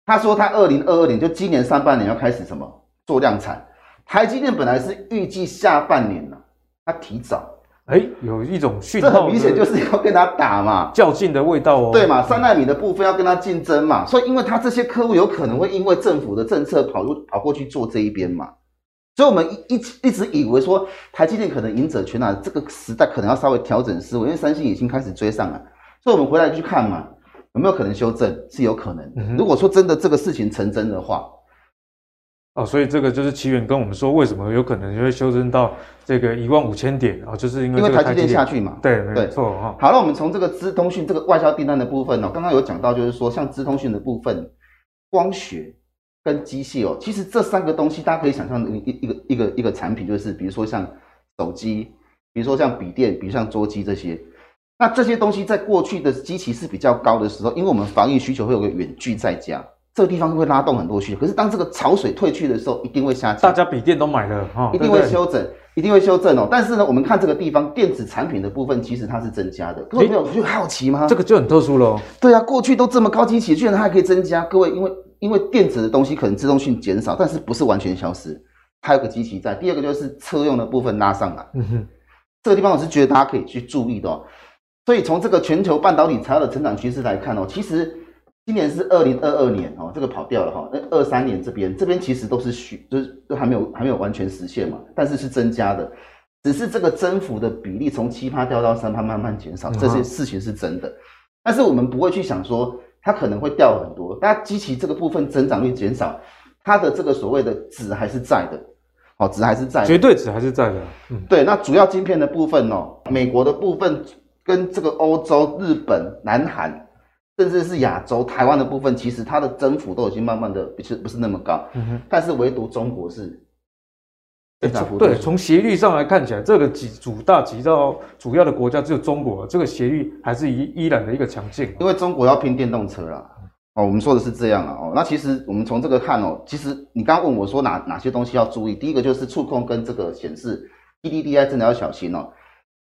他说他二零二二年就今年上半年要开始什么做量产。台积电本来是预计下半年呢，它提早，哎，有一种讯号，这很明显就是要跟他打嘛，较劲的味道哦。对嘛，三纳米的部分要跟他竞争嘛，所以因为他这些客户有可能会因为政府的政策跑入跑过去做这一边嘛，所以我们一一一直以为说台积电可能赢者全拿，这个时代可能要稍微调整思维，因为三星已经开始追上了，所以我们回来去看嘛，有没有可能修正？是有可能。嗯、如果说真的这个事情成真的话。哦，所以这个就是奇远跟我们说，为什么有可能就会修正到这个一万五千点啊、哦？就是因为，因为台积电下去嘛。对，没错哈。好，那我们从这个资通讯这个外销订单的部分哦，刚刚有讲到，就是说像资通讯的部分，光学跟机械哦，其实这三个东西大家可以想象一一个一个一个产品，就是比如说像手机，比如说像笔电，比如像桌机这些。那这些东西在过去的机器是比较高的时候，因为我们防疫需求会有个远距在家。这个地方会拉动很多需求，可是当这个潮水退去的时候，一定会下降。大家笔电都买了哈，一定会修整，一定会修正哦。但是呢，我们看这个地方电子产品的部分，其实它是增加的。各位朋友，不就好奇吗？这个就很特殊喽。对啊，过去都这么高基期，居然它还可以增加。各位，因为因为电子的东西可能自动性减少，但是不是完全消失，它有个基期在。第二个就是车用的部分拉上来。嗯哼，这个地方我是觉得大家可以去注意的哦。所以从这个全球半导体材料的成长趋势来看哦，其实。今年是二零二二年哦，这个跑掉了哈。那二三年这边，这边其实都是虚，就是都还没有还没有完全实现嘛。但是是增加的，只是这个增幅的比例从七趴掉到三趴，慢慢减少，这些事情是真的。但是我们不会去想说它可能会掉很多，大家机器这个部分增长率减少，它的这个所谓的值还是在的，好，值还是在的，绝对值还是在的。嗯，对。那主要晶片的部分哦，美国的部分跟这个欧洲、日本、南韩。甚至是亚洲、台湾的部分，其实它的增幅都已经慢慢的不是不是那么高，嗯哼，但是唯独中国是对，从斜率上来看起来，这个几主大几到主要的国家只有中国，这个斜率还是依依然的一个强劲。因为中国要拼电动车啦，哦，我们说的是这样啊，哦，那其实我们从这个看哦，其实你刚刚问我说哪哪些东西要注意，第一个就是触控跟这个显示，TDDI 真的要小心哦。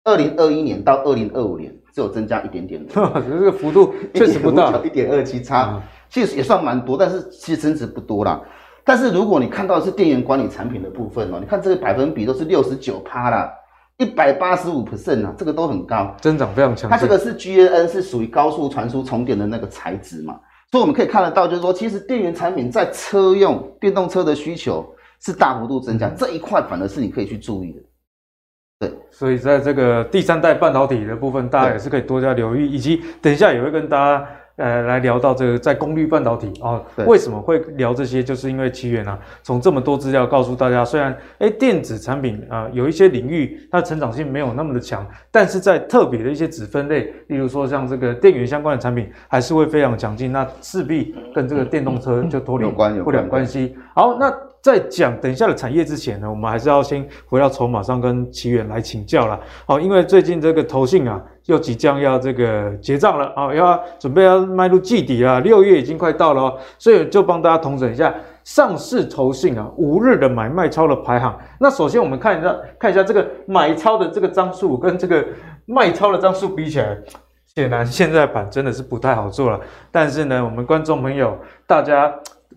二零二一年到二零二五年只有增加一点点的，这个幅度确实不大，一点二七差，其实也算蛮多，但是其实增值不多啦。但是如果你看到的是电源管理产品的部分哦，你看这个百分比都是六十九趴啦，一百八十五 percent 啊，这个都很高，增长非常强。它这个是 GaN 是属于高速传输重点的那个材质嘛，所以我们可以看得到，就是说其实电源产品在车用电动车的需求是大幅度增加，这一块反而是你可以去注意的。对，所以在这个第三代半导体的部分，大家也是可以多加留意，以及等一下也会跟大家。呃，来聊到这个在功率半导体哦，为什么会聊这些？就是因为奇源啊，从这么多资料告诉大家，虽然哎电子产品啊、呃、有一些领域它的成长性没有那么的强，但是在特别的一些子分类，例如说像这个电源相关的产品，还是会非常强劲，那势必跟这个电动车就脱离不了关系。好，那。在讲等一下的产业之前呢，我们还是要先回到筹码上跟奇源来请教了。好，因为最近这个投信啊，又即将要这个结账了啊，要准备要迈入季底了，六月已经快到了哦，所以就帮大家统整一下上市投信啊五日的买卖超的排行。那首先我们看一下，看一下这个买超的这个张数跟这个卖超的张数比起来，显然现在盘真的是不太好做了。但是呢，我们观众朋友大家，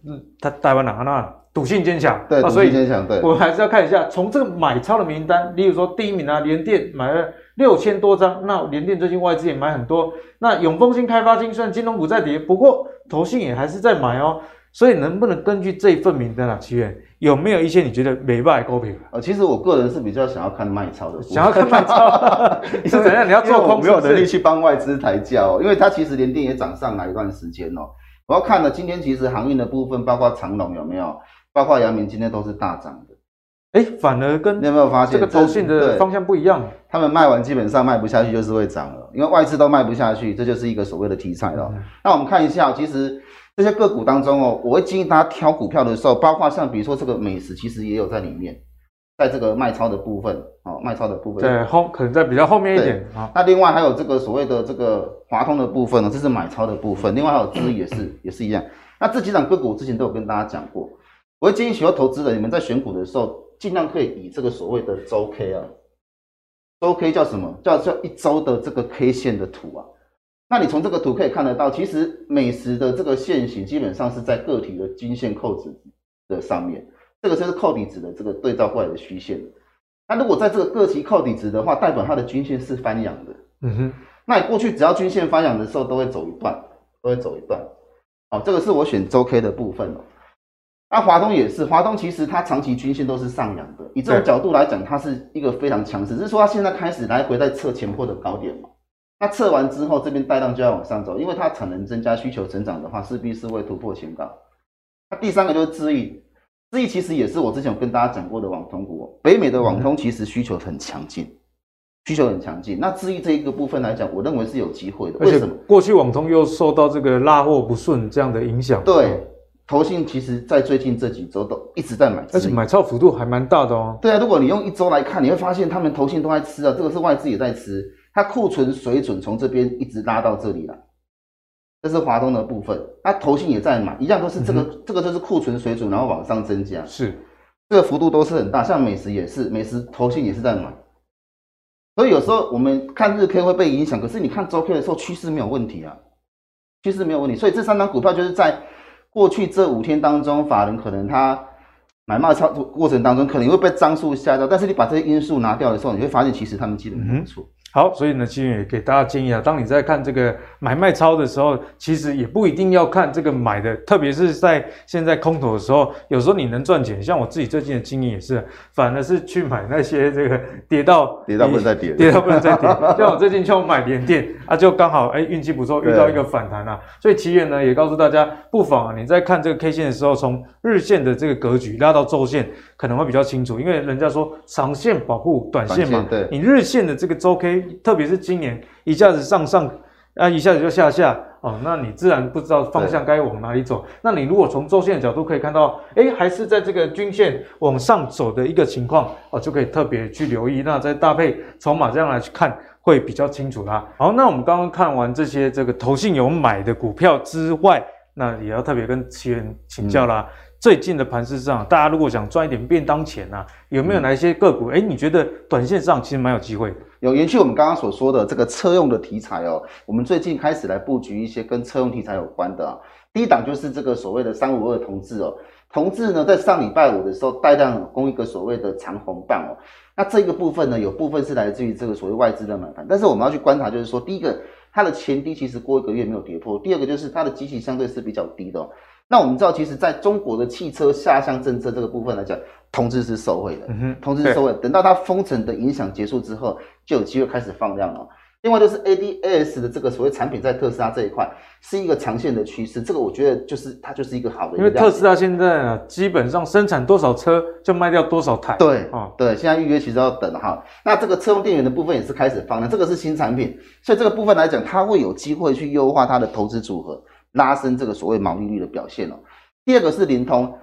嗯，他台湾哪那？赌性坚强，对，赌性坚强，对，我还是要看一下，从这个买超的名单，例如说第一名啊，联电买了六千多张，那联电最近外资也买很多，那永丰新、开发金虽然金融股在跌，不过投信也还是在买哦，所以能不能根据这一份名单啊，奇源有没有一些你觉得美败高评？呃，其实我个人是比较想要看卖超的，想要看卖超，你是怎样？你要做空是是，没有能力去帮外资抬价哦，因为它其实联电也涨上来一段时间哦，我要看了今天其实航运的部分，包括长龙有没有？包括阳明今天都是大涨的，哎，反而跟你有没有发现这个投信的方向不一样？他们卖完基本上卖不下去，就是会涨了，因为外资都卖不下去，这就是一个所谓的题材了。嗯、那我们看一下，其实这些个股当中哦，我会建议大家挑股票的时候，包括像比如说这个美食，其实也有在里面，在这个卖超的部分哦，卖超的部分对后可能在比较后面一点啊。那另外还有这个所谓的这个华通的部分呢，这是买超的部分，另外还有资也是、嗯、也是一样。那这几档个股我之前都有跟大家讲过。我会建议喜欢投资人，你们在选股的时候，尽量可以以这个所谓的周 K 啊，周 K 叫什么？叫叫一周的这个 K 线的图啊。那你从这个图可以看得到，其实美食的这个线型基本上是在个体的均线扣子的上面，这个就是扣底值的这个对照过来的虚线。那如果在这个个体扣底值的话，代表它的均线是翻阳的。嗯哼。那你过去只要均线翻阳的时候，都会走一段，都会走一段。好，这个是我选周 K 的部分哦。那华东也是，华东其实它长期均线都是上扬的，以这种角度来讲，它是一个非常强势。只是说它现在开始来回在测前波的高点嘛，那测完之后，这边带量就要往上走，因为它产能增加、需求成长的话，势必是会突破前高。那第三个就是智易，智易其实也是我之前有跟大家讲过的网通股，北美的网通其实需求很强劲，需求很强劲。那智易这一个部分来讲，我认为是有机会的。为什么？过去网通又受到这个拉货不顺这样的影响。对。投信其实，在最近这几周都一直在买，而且买超幅度还蛮大的哦。对啊，如果你用一周来看，你会发现他们投信都在吃啊，这个是外资也在吃，它库存水准从这边一直拉到这里来，这是华东的部分，那投信也在买，一样都是这个，嗯、这个就是库存水准，然后往上增加，是。这个幅度都是很大，像美食也是，美食投信也是在买，所以有时候我们看日 K 会被影响，可是你看周 K 的时候，趋势没有问题啊，趋势没有问题，所以这三张股票就是在。过去这五天当中，法人可能他买卖操作过程当中，可能会被张数吓到，但是你把这些因素拿掉的时候，你会发现其实他们基本没错。好，所以呢，奇源也给大家建议啊，当你在看这个买卖超的时候，其实也不一定要看这个买的，特别是在现在空头的时候，有时候你能赚钱，像我自己最近的经验也是，反而是去买那些这个跌到 跌到不能再跌，跌到不能再跌，像我最近就买联电啊，就刚好哎运气不错，遇到一个反弹啊，所以奇远呢也告诉大家，不妨啊你在看这个 K 线的时候，从日线的这个格局拉到周线，可能会比较清楚，因为人家说长线保护短线嘛，对，你日线的这个周 K。特别是今年一下子上上啊，一下子就下下哦，那你自然不知道方向该往哪里走。那你如果从周线的角度可以看到，哎，还是在这个均线往上走的一个情况哦，就可以特别去留意。那再搭配筹码这样来去看，会比较清楚啦。好，那我们刚刚看完这些这个投信有买的股票之外，那也要特别跟奇源请教啦。嗯、最近的盘势上，大家如果想赚一点便当钱啊，有没有哪一些个股？哎、嗯，你觉得短线上其实蛮有机会的？有延续我们刚刚所说的这个车用的题材哦，我们最近开始来布局一些跟车用题材有关的啊。第一档就是这个所谓的三五二同志哦，同志呢在上礼拜五的时候带量攻一个所谓的长红棒哦。那这个部分呢，有部分是来自于这个所谓外资的买盘，但是我们要去观察，就是说第一个它的前低其实过一个月没有跌破，第二个就是它的基期相对是比较低的哦。那我们知道，其实在中国的汽车下乡政策这个部分来讲，同致是受惠的，嗯哼，同致是受惠。等到它封城的影响结束之后，就有机会开始放量了。另外就是 ADAS 的这个所谓产品在特斯拉这一块是一个长线的趋势，这个我觉得就是它就是一个好的一。因为特斯拉现在啊，基本上生产多少车就卖掉多少台。对，哦，对，现在预约其实要等哈。那这个车用电源的部分也是开始放量，这个是新产品，所以这个部分来讲，它会有机会去优化它的投资组合，拉升这个所谓毛利率的表现哦。第二个是灵通。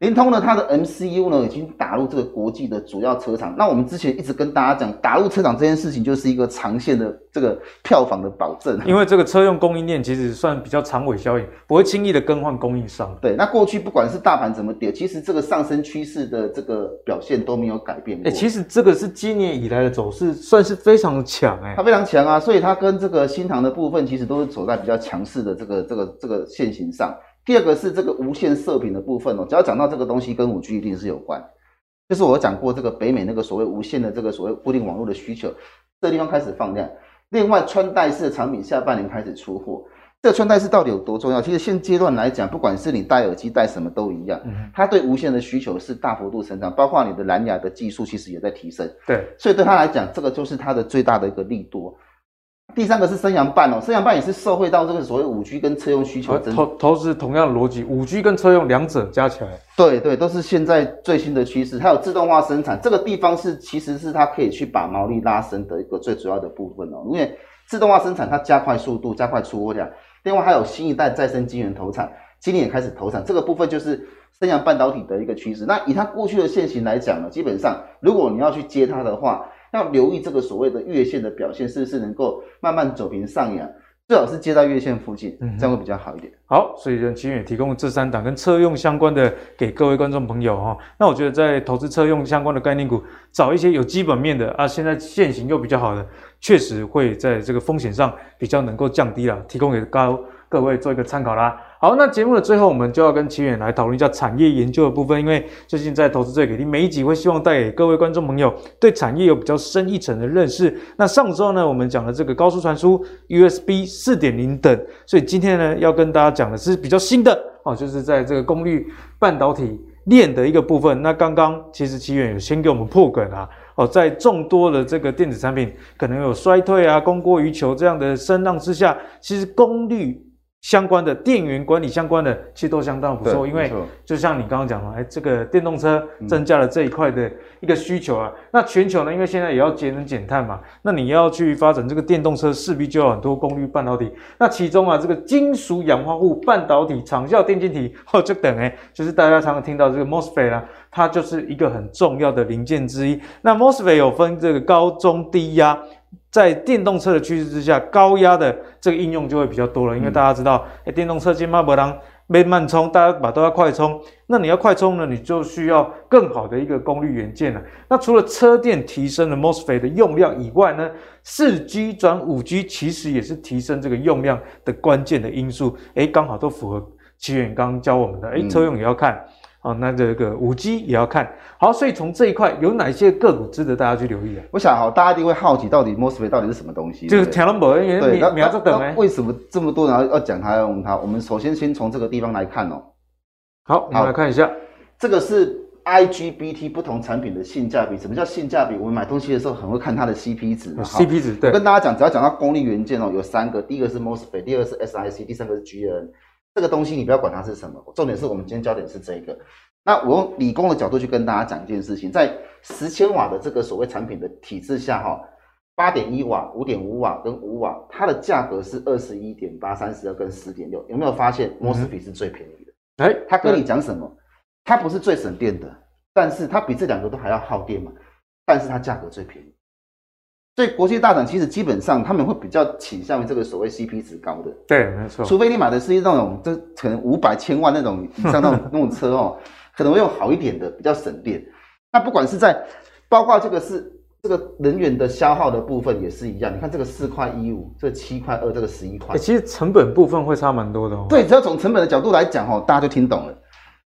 联通呢，它的 MCU 呢已经打入这个国际的主要车厂。那我们之前一直跟大家讲，打入车厂这件事情就是一个长线的这个票房的保证。因为这个车用供应链其实算比较长尾效应，不会轻易的更换供应商。对，那过去不管是大盘怎么跌，其实这个上升趋势的这个表现都没有改变过。哎、欸，其实这个是今年以来的走势算是非常的强哎，它非常强啊，所以它跟这个新塘的部分其实都是走在比较强势的这个这个这个线型上。第二个是这个无线射频的部分哦，只要讲到这个东西跟五 G 一定是有关，就是我讲过这个北美那个所谓无线的这个所谓固定网络的需求，这个地方开始放量。另外，穿戴式的产品下半年开始出货，这个穿戴式到底有多重要？其实现阶段来讲，不管是你戴耳机戴什么都一样，它对无线的需求是大幅度成长，包括你的蓝牙的技术其实也在提升。对，所以对他来讲，这个就是它的最大的一个利多。第三个是升阳半哦，升阳半也是受惠到这个所谓五 G 跟车用需求。投投资同样的逻辑，五 G 跟车用两者加起来，对对，都是现在最新的趋势。还有自动化生产这个地方是，其实是它可以去把毛利拉升的一个最主要的部分哦。因为自动化生产它加快速度，加快出货量。另外还有新一代再生晶圆投产，今年也开始投产，这个部分就是升阳半导体的一个趋势。那以它过去的现行来讲呢，基本上如果你要去接它的话，要留意这个所谓的月线的表现，是不是能够慢慢走平上扬？最好是接到月线附近，嗯，这样会比较好一点。好，所以呢，奇远提供这三档跟车用相关的给各位观众朋友哈。那我觉得在投资车用相关的概念股，找一些有基本面的啊，现在现行又比较好的，确实会在这个风险上比较能够降低了，提供给高各位做一个参考啦。好，那节目的最后，我们就要跟齐远来讨论一下产业研究的部分。因为最近在投资最给力，每一集会希望带给各位观众朋友对产业有比较深一层的认识。那上周呢，我们讲了这个高速传输、USB 四点零等，所以今天呢，要跟大家讲的是比较新的哦，就是在这个功率半导体链的一个部分。那刚刚其实齐远有先给我们破梗啊，哦，在众多的这个电子产品可能有衰退啊、供过于求这样的声浪之下，其实功率。相关的电源管理相关的其实都相当不错，因为就像你刚刚讲的，哎，这个电动车增加了这一块的一个需求啊。那全球呢，因为现在也要节能减碳嘛，那你要去发展这个电动车，势必就有很多功率半导体。那其中啊，这个金属氧化物半导体、长效电晶体或 就等哎，就是大家常常听到这个 MOSFET 啊，它就是一个很重要的零件之一。那 MOSFET 有分这个高中低压。在电动车的趋势之下，高压的这个应用就会比较多了，因为大家知道，哎、嗯，电动车今嘛不当没慢充，大家把都要快充，那你要快充呢，你就需要更好的一个功率元件了。那除了车电提升了 MOSFET 的用量以外呢，四 G 转五 G 其实也是提升这个用量的关键的因素。哎，刚好都符合奇远刚刚教我们的，哎，车用也要看。嗯哦，那这个五 G 也要看好，所以从这一块有哪些个股值得大家去留意啊？我想哈，大家一定会好奇，到底 MOSFET 到底是什么东西？就是天龙宝，因为你你要等为什么这么多人要要讲它用它？我们首先先从这个地方来看哦。好，我们来看一下，这个是 IGBT 不同产品的性价比。什么叫性价比？我们买东西的时候很会看它的 CP 值。CP 值，对。我跟大家讲，只要讲到功率元件哦，有三个，第一个是 MOSFET，第二个是 SiC，第三个是 GaN。这个东西你不要管它是什么，重点是我们今天焦点是这个。那我用理工的角度去跟大家讲一件事情，在十千瓦的这个所谓产品的体制下，哈，八点一瓦、五点五瓦跟五瓦，它的价格是二十一点八、三十二跟十点六，有没有发现 Mosfet 是最便宜的？哎、嗯，他跟你讲什么？它不是最省电的，但是它比这两个都还要耗电嘛，但是它价格最便宜。所以国际大厂其实基本上他们会比较倾向于这个所谓 CP 值高的，对，没错。除非你买的是那种这可能五百千万那种像那种 那种车哦，可能会用好一点的，比较省电。那不管是在包括这个是这个能源的消耗的部分也是一样。你看这个四块一五，这七块二，这个十一块。其实成本部分会差蛮多的哦。对，只要从成本的角度来讲哦，大家就听懂了。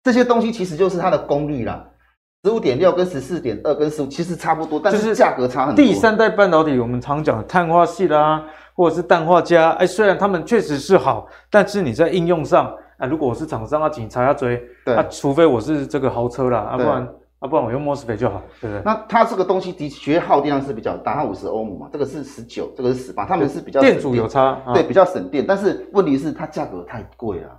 这些东西其实就是它的功率啦。十五点六跟十四点二跟十五其实差不多，但是价格差很多。第三代半导体我们常讲的碳化系啦，或者是氮化镓，哎，虽然它们确实是好，但是你在应用上，啊，如果我是厂商，啊警察要追，对，啊，除非我是这个豪车啦，啊，不然啊，不然我用 MOSFET 就好，对不对？那它这个东西的确耗电量是比较大，它五十欧姆嘛，这个是十九，这个是十八，他们是比较电阻有差，对，比较省电，但是问题是它价格太贵了。嗯，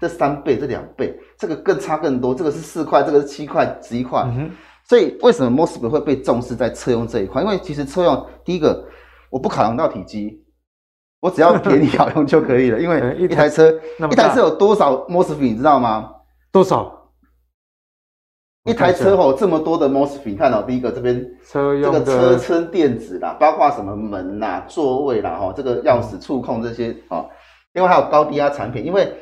这三倍，这两倍，这个更差更多。这个是四块，这个是七块，十一块。嗯。所以为什么 MOSFET 会被重视在车用这一块？因为其实车用第一个，我不考量到体积，我只要便宜好用就可以了。因为 一台车，一台车有多少 MOSFET 你知道吗？多少？一台车哦，这么多的 MOSFET，你看到第一个这边车用这个车身电子啦，包括什么门啦、座位啦、哈，这个钥匙触控这些啊，另外还有高低压产品，因为。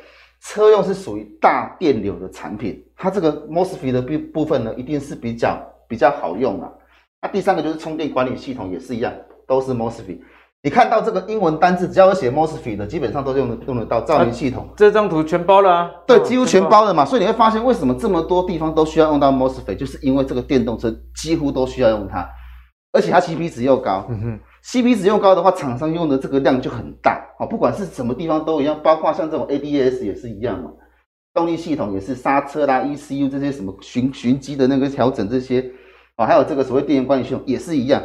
车用是属于大电流的产品，它这个 MOSFET 的部部分呢，一定是比较比较好用啊。那第三个就是充电管理系统也是一样，都是 MOSFET。你看到这个英文单字，只要有写 MOSFET 的，基本上都用得用得到照明系统。啊、这张图全包了啊？对，几乎全包了嘛。所以你会发现，为什么这么多地方都需要用到 MOSFET，就是因为这个电动车几乎都需要用它，而且它 CP 值又高。嗯哼。CP 值用高的话，厂商用的这个量就很大啊，不管是什么地方都一样，包括像这种 ADAS 也是一样嘛，动力系统也是刹车啦、ECU 这些什么循循迹的那个调整这些啊，还有这个所谓电源管理系统也是一样，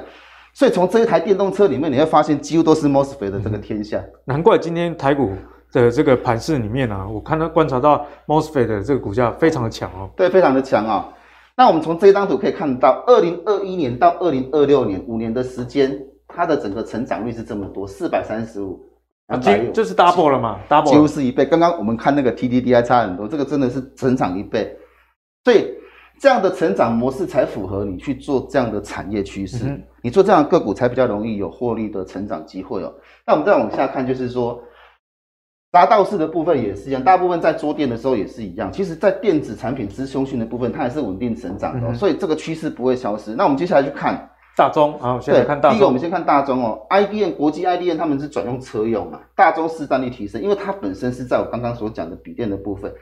所以从这一台电动车里面，你会发现几乎都是 MOSFET 的这个天下。难怪今天台股的这个盘势里面啊，我看到观察到 MOSFET 的这个股价非常的强哦，对，非常的强啊。那我们从这张图可以看到，二零二一年到二零二六年五年的时间。它的整个成长率是这么多，四百三十五，几就是 double 了嘛，double 几乎是一倍。刚刚我们看那个 TDDI 差很多，这个真的是成长一倍，所以这样的成长模式才符合你去做这样的产业趋势，嗯、你做这样的个股才比较容易有获利的成长机会哦。那我们再往下看，就是说达道式的部分也是一样，大部分在桌电的时候也是一样。其实，在电子产品之中心的部分，它也是稳定成长的、哦，嗯、所以这个趋势不会消失。那我们接下来去看。大中啊，现在看大中。第一个，我们先看大中哦，IDN 国际 IDN 他们是转用车用嘛，大中市占率提升，因为它本身是在我刚刚所讲的笔电的部分，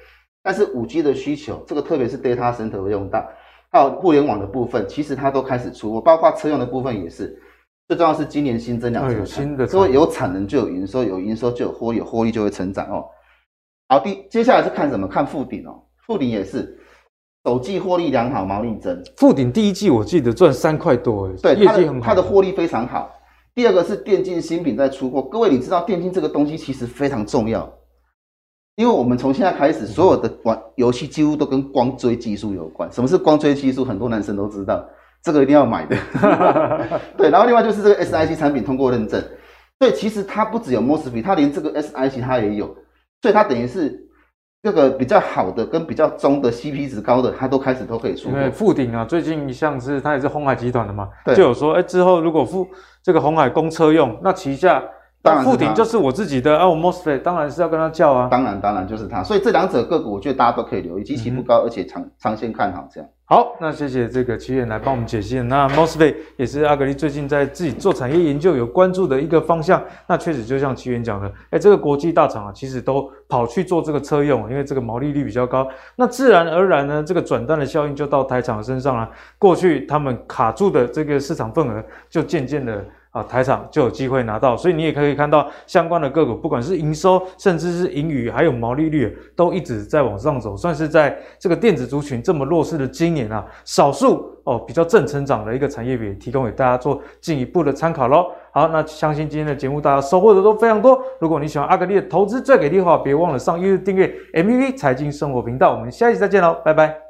但是五 G 的需求，这个特别是 data center 会用到，还有互联网的部分，其实它都开始出货，包括车用的部分也是。最重要是今年新增两成，新的，所以有产能就有营收，有营收就有获利，有获利就会成长哦。好，第接下来是看什么？看富鼎哦，富鼎也是。首季获利良好，毛利增。富鼎第一季我记得赚三块多，对，业绩很好，它的获利非常好。第二个是电竞新品在出货，各位你知道电竞这个东西其实非常重要，因为我们从现在开始，所有的玩游戏几乎都跟光追技术有关。什么是光追技术？很多男生都知道，这个一定要买的。对，然后另外就是这个 SiC 产品通过认证，对，其实它不只有 MOSFET，它连这个 SiC 它也有，所以它等于是。这个比较好的跟比较中的 CP 值高的，它都开始都可以出。因为富鼎啊，最近像是它也是红海集团的嘛，就有说，哎，之后如果富这个红海供车用，那旗下当然富鼎就是我自己的啊，我 MOSFET 当然是要跟他叫啊。当然当然就是他，所以这两者个股，我觉得大家都可以留意，基期不高，而且长长线看好这样。好，那谢谢这个奇源来帮我们解析。那 MOSFET 也是阿格力最近在自己做产业研究有关注的一个方向。那确实就像奇源讲的，哎，这个国际大厂啊，其实都跑去做这个车用，因为这个毛利率比较高。那自然而然呢，这个转单的效应就到台厂身上了。过去他们卡住的这个市场份额，就渐渐的。啊，台厂就有机会拿到，所以你也可以看到相关的个股，不管是营收，甚至是盈余，还有毛利率，都一直在往上走，算是在这个电子族群这么弱势的今年啊，少数哦比较正成长的一个产业别，提供给大家做进一步的参考喽。好，那相信今天的节目大家收获的都非常多。如果你喜欢阿格力的投资最给力的话，别忘了上 YouTube 订阅 MEV 财经生活频道。我们下期再见喽，拜拜。